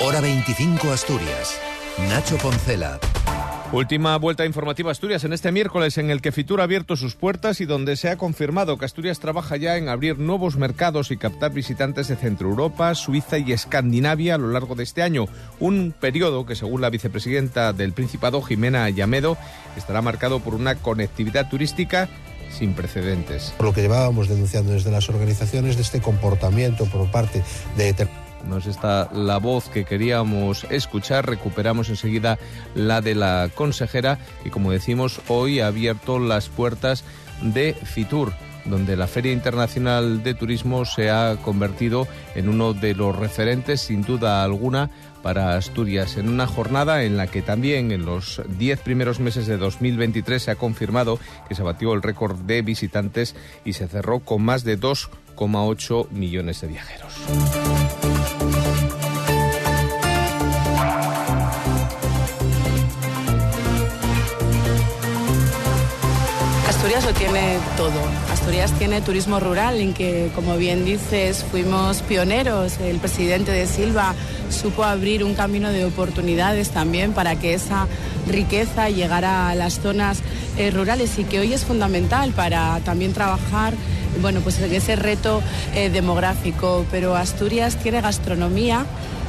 Hora 25 Asturias. Nacho Poncela. Última vuelta informativa Asturias en este miércoles en el que Fitur ha abierto sus puertas y donde se ha confirmado que Asturias trabaja ya en abrir nuevos mercados y captar visitantes de Centro Europa, Suiza y Escandinavia a lo largo de este año. Un periodo que, según la vicepresidenta del Principado, Jimena Llamedo, estará marcado por una conectividad turística sin precedentes. Por lo que llevábamos denunciando desde las organizaciones de este comportamiento por parte de nos está la voz que queríamos escuchar. Recuperamos enseguida la de la consejera y como decimos, hoy ha abierto las puertas de Fitur donde la Feria Internacional de Turismo se ha convertido en uno de los referentes, sin duda alguna, para Asturias, en una jornada en la que también en los diez primeros meses de 2023 se ha confirmado que se batió el récord de visitantes y se cerró con más de 2,8 millones de viajeros. Asturias lo tiene todo. Asturias tiene turismo rural, en que, como bien dices, fuimos pioneros. El presidente de Silva supo abrir un camino de oportunidades también para que esa riqueza llegara a las zonas eh, rurales y que hoy es fundamental para también trabajar bueno, pues en ese reto eh, demográfico. Pero Asturias tiene gastronomía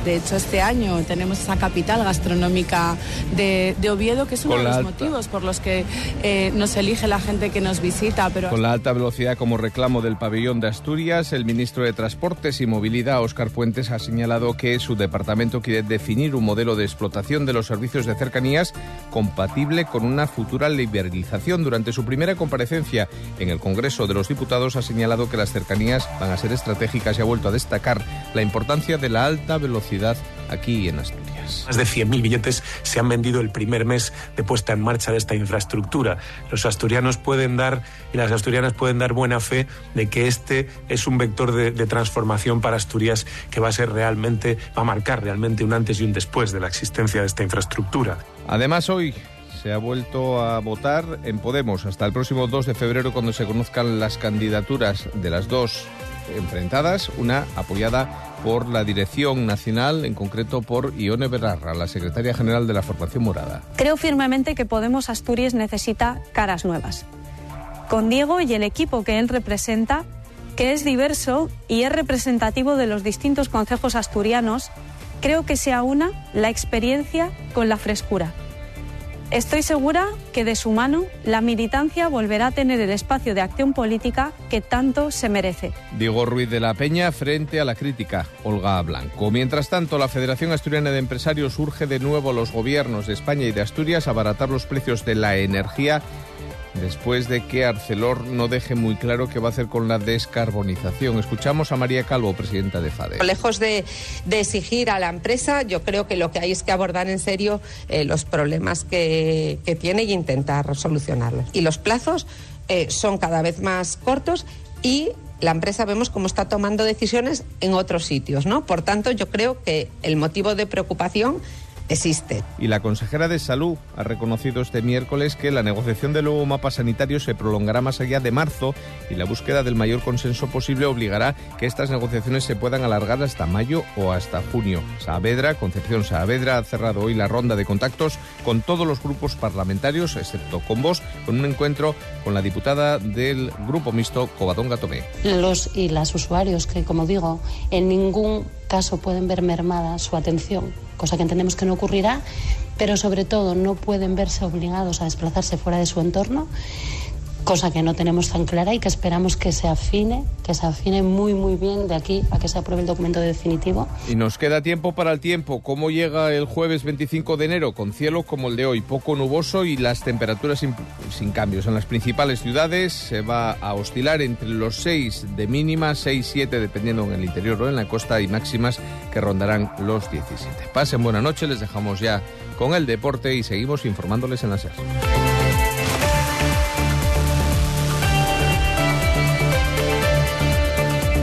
de hecho, este año tenemos esa capital gastronómica de, Oviedo, que es uno de los motivos por los que eh, nos elige la gente que nos visita. Pero... Con la alta velocidad como reclamo del pabellón de Asturias, el ministro de Transportes y Movilidad, Óscar Puentes, ha señalado que su departamento quiere definir un modelo de explotación de los servicios de cercanías compatible con una futura liberalización. Durante su primera comparecencia en el Congreso de los Diputados ha señalado que las cercanías van a ser estratégicas y ha vuelto a destacar la importancia de la alta velocidad aquí en Asturias. Más de 100.000 billetes se han vendido el primer mes de puesta en marcha de esta infraestructura. Los asturianos pueden dar y las asturianas pueden dar buena fe de que este es un vector de, de transformación para Asturias que va a ser realmente, va a marcar realmente un antes y un después de la existencia de esta infraestructura. Además, hoy se ha vuelto a votar en Podemos hasta el próximo 2 de febrero cuando se conozcan las candidaturas de las dos enfrentadas, una apoyada por la Dirección Nacional, en concreto por Ione Berarra, la secretaria general de la Formación Morada. Creo firmemente que Podemos Asturias necesita caras nuevas. Con Diego y el equipo que él representa, que es diverso y es representativo de los distintos concejos asturianos, creo que sea una la experiencia con la frescura Estoy segura que de su mano la militancia volverá a tener el espacio de acción política que tanto se merece. Diego Ruiz de la Peña frente a la crítica, Olga Blanco. Mientras tanto, la Federación Asturiana de Empresarios urge de nuevo a los gobiernos de España y de Asturias a abaratar los precios de la energía después de que Arcelor no deje muy claro qué va a hacer con la descarbonización. Escuchamos a María Calvo, presidenta de FADE. Lejos de, exigir a la empresa, yo creo que lo que hay es que abordar en serio eh, los problemas que, tiene y intentar solucionarlos. Y los plazos eh, son cada vez más cortos y la empresa vemos cómo está tomando decisiones en otros sitios, ¿no? Por tanto, yo creo que el motivo de preocupación existe. Y la consejera de Salud ha reconocido este miércoles que la negociación del nuevo mapa sanitario se prolongará más allá de marzo y la búsqueda del mayor consenso posible obligará que estas negociaciones se puedan alargar hasta mayo o hasta junio. Saavedra, Concepción Saavedra, ha cerrado hoy la ronda de contactos con todos los grupos parlamentarios, excepto con vos, con un encuentro con la diputada del Grupo Mixto, Covadonga Tomé. Los y las usuarios que, como digo, en ningún caso pueden ver mermada su atención cosa que entendemos que no ocurrirá, pero sobre todo no pueden verse obligados a desplazarse fuera de su entorno cosa que no tenemos tan clara y que esperamos que se afine, que se afine muy muy bien de aquí a que se apruebe el documento definitivo. Y nos queda tiempo para el tiempo. ¿Cómo llega el jueves 25 de enero? Con cielo como el de hoy, poco nuboso y las temperaturas sin, sin cambios. En las principales ciudades se va a oscilar entre los 6 de mínima, 6-7 dependiendo en el interior o en la costa y máximas que rondarán los 17. Pasen buena noche, les dejamos ya con el deporte y seguimos informándoles en la SER.